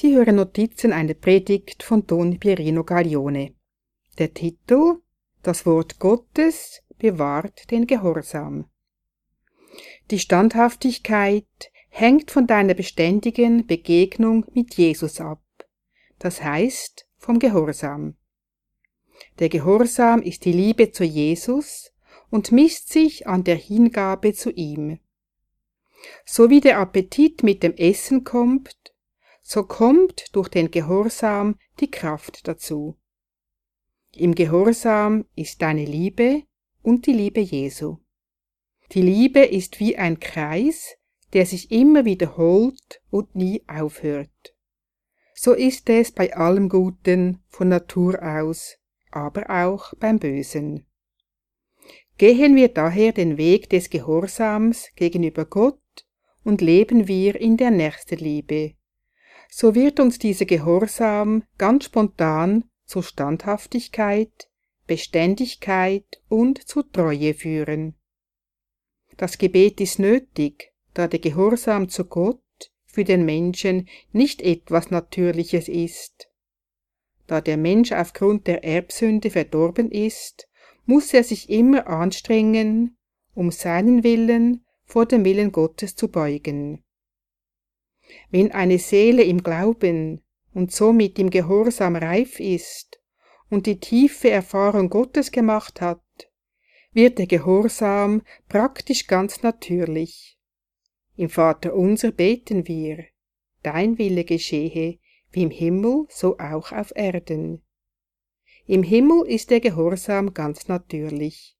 Sie hören Notizen einer Predigt von Don Pierino Gaglione. Der Titel Das Wort Gottes bewahrt den Gehorsam. Die Standhaftigkeit hängt von deiner beständigen Begegnung mit Jesus ab, das heißt vom Gehorsam. Der Gehorsam ist die Liebe zu Jesus und misst sich an der Hingabe zu ihm. So wie der Appetit mit dem Essen kommt, so kommt durch den Gehorsam die Kraft dazu. Im Gehorsam ist deine Liebe und die Liebe Jesu. Die Liebe ist wie ein Kreis, der sich immer wiederholt und nie aufhört. So ist es bei allem Guten von Natur aus, aber auch beim Bösen. Gehen wir daher den Weg des Gehorsams gegenüber Gott und leben wir in der Nächstenliebe, so wird uns dieser Gehorsam ganz spontan zur Standhaftigkeit, Beständigkeit und zur Treue führen. Das Gebet ist nötig, da der Gehorsam zu Gott für den Menschen nicht etwas Natürliches ist. Da der Mensch aufgrund der Erbsünde verdorben ist, muss er sich immer anstrengen, um seinen Willen vor dem Willen Gottes zu beugen. Wenn eine Seele im Glauben und somit im Gehorsam reif ist und die tiefe Erfahrung Gottes gemacht hat, wird der Gehorsam praktisch ganz natürlich. Im Vater unser beten wir, dein Wille geschehe, wie im Himmel, so auch auf Erden. Im Himmel ist der Gehorsam ganz natürlich.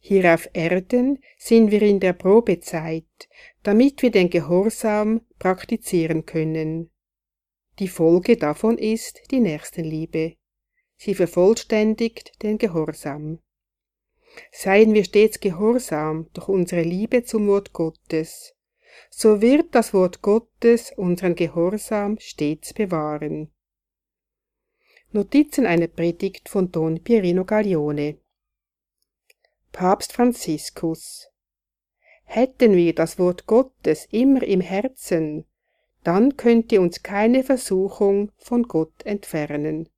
Hier auf Erden sind wir in der Probezeit, damit wir den Gehorsam praktizieren können. Die Folge davon ist die Nächstenliebe. Sie vervollständigt den Gehorsam. Seien wir stets gehorsam durch unsere Liebe zum Wort Gottes, so wird das Wort Gottes unseren Gehorsam stets bewahren. Notizen einer Predigt von Don Pierino Gaglione Papst Franziskus Hätten wir das Wort Gottes immer im Herzen, dann könnte uns keine Versuchung von Gott entfernen.